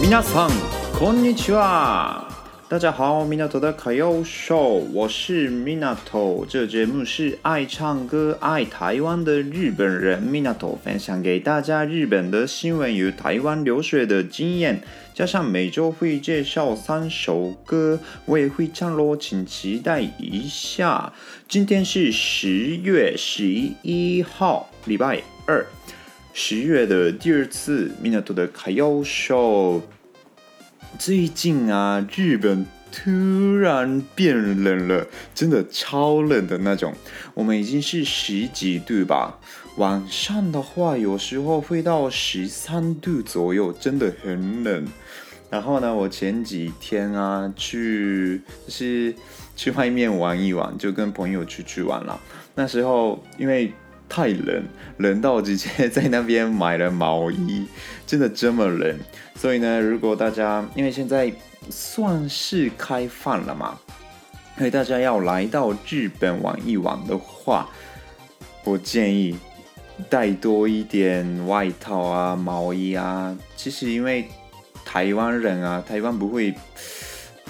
皆さん、こんにちは。大家好，米纳图的卡要秀，我是米纳图。这节目是爱唱歌、爱台湾的日本人米纳图分享给大家日本的新闻与台湾留学的经验，加上每周会介绍三首歌，我也会唱咯，请期待一下。今天是十月十一号，礼拜二， 十月的第二次米纳图的卡要秀。最近啊，日本突然变冷了，真的超冷的那种。我们已经是十几度吧，晚上的话有时候会到十三度左右，真的很冷。然后呢，我前几天啊去就是去外面玩一玩，就跟朋友出去玩了。那时候因为太冷，冷到直接在那边买了毛衣，真的这么冷。所以呢，如果大家因为现在算是开放了嘛，所以大家要来到日本玩一玩的话，我建议带多一点外套啊、毛衣啊。其实因为台湾人啊，台湾不会。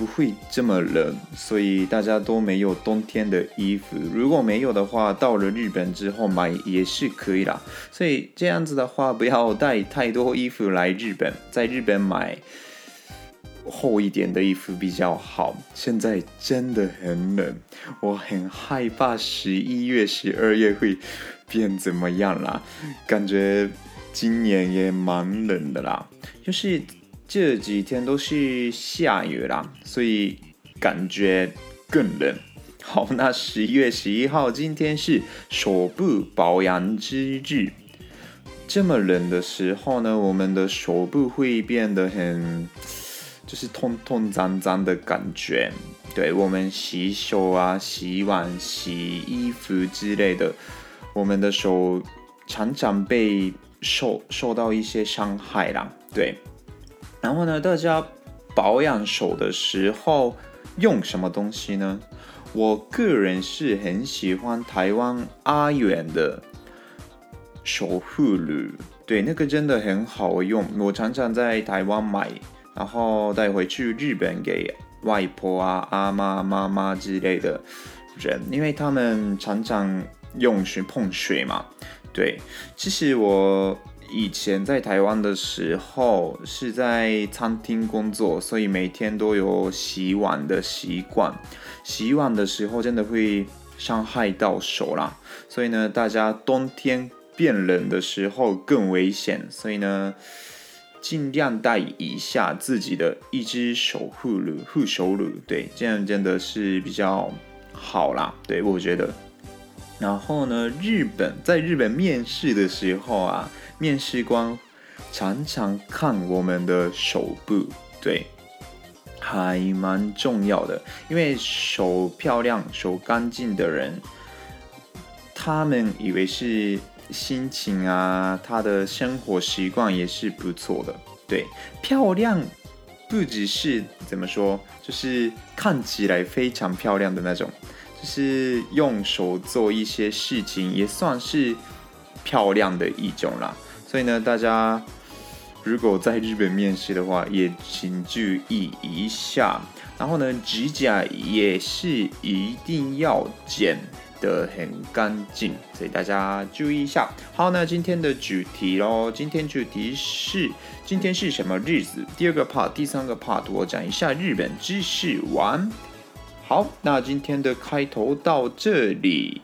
不会这么冷，所以大家都没有冬天的衣服。如果没有的话，到了日本之后买也是可以啦。所以这样子的话，不要带太多衣服来日本，在日本买厚一点的衣服比较好。现在真的很冷，我很害怕十一月、十二月会变怎么样啦。感觉今年也蛮冷的啦，就是。这几天都是下雨啦，所以感觉更冷。好，那十一月十一号，今天是手部保养之日。这么冷的时候呢，我们的手部会变得很，就是痛痛脏脏的感觉。对，我们洗手啊、洗碗、洗衣服之类的，我们的手常常被受受到一些伤害啦。对。然后呢，大家保养手的时候用什么东西呢？我个人是很喜欢台湾阿远的手护乳，对，那个真的很好用。我常常在台湾买，然后带回去日本给外婆啊、阿妈、妈妈之类的人，因为他们常常用去碰水嘛。对，其实我。以前在台湾的时候是在餐厅工作，所以每天都有洗碗的习惯。洗碗的时候真的会伤害到手啦，所以呢，大家冬天变冷的时候更危险，所以呢，尽量带一下自己的一只手护乳、护手乳，对，这样真的是比较好啦。对，我觉得。然后呢，日本在日本面试的时候啊。面试官常常看我们的手部，对，还蛮重要的。因为手漂亮、手干净的人，他们以为是心情啊，他的生活习惯也是不错的。对，漂亮不只是怎么说，就是看起来非常漂亮的那种，就是用手做一些事情也算是漂亮的一种啦。所以呢，大家如果在日本面试的话，也请注意一下。然后呢，指甲也是一定要剪得很干净，所以大家注意一下。好，那今天的主题喽，今天主题是今天是什么日子？第二个 part，第三个 part，我讲一下日本知识完。好，那今天的开头到这里。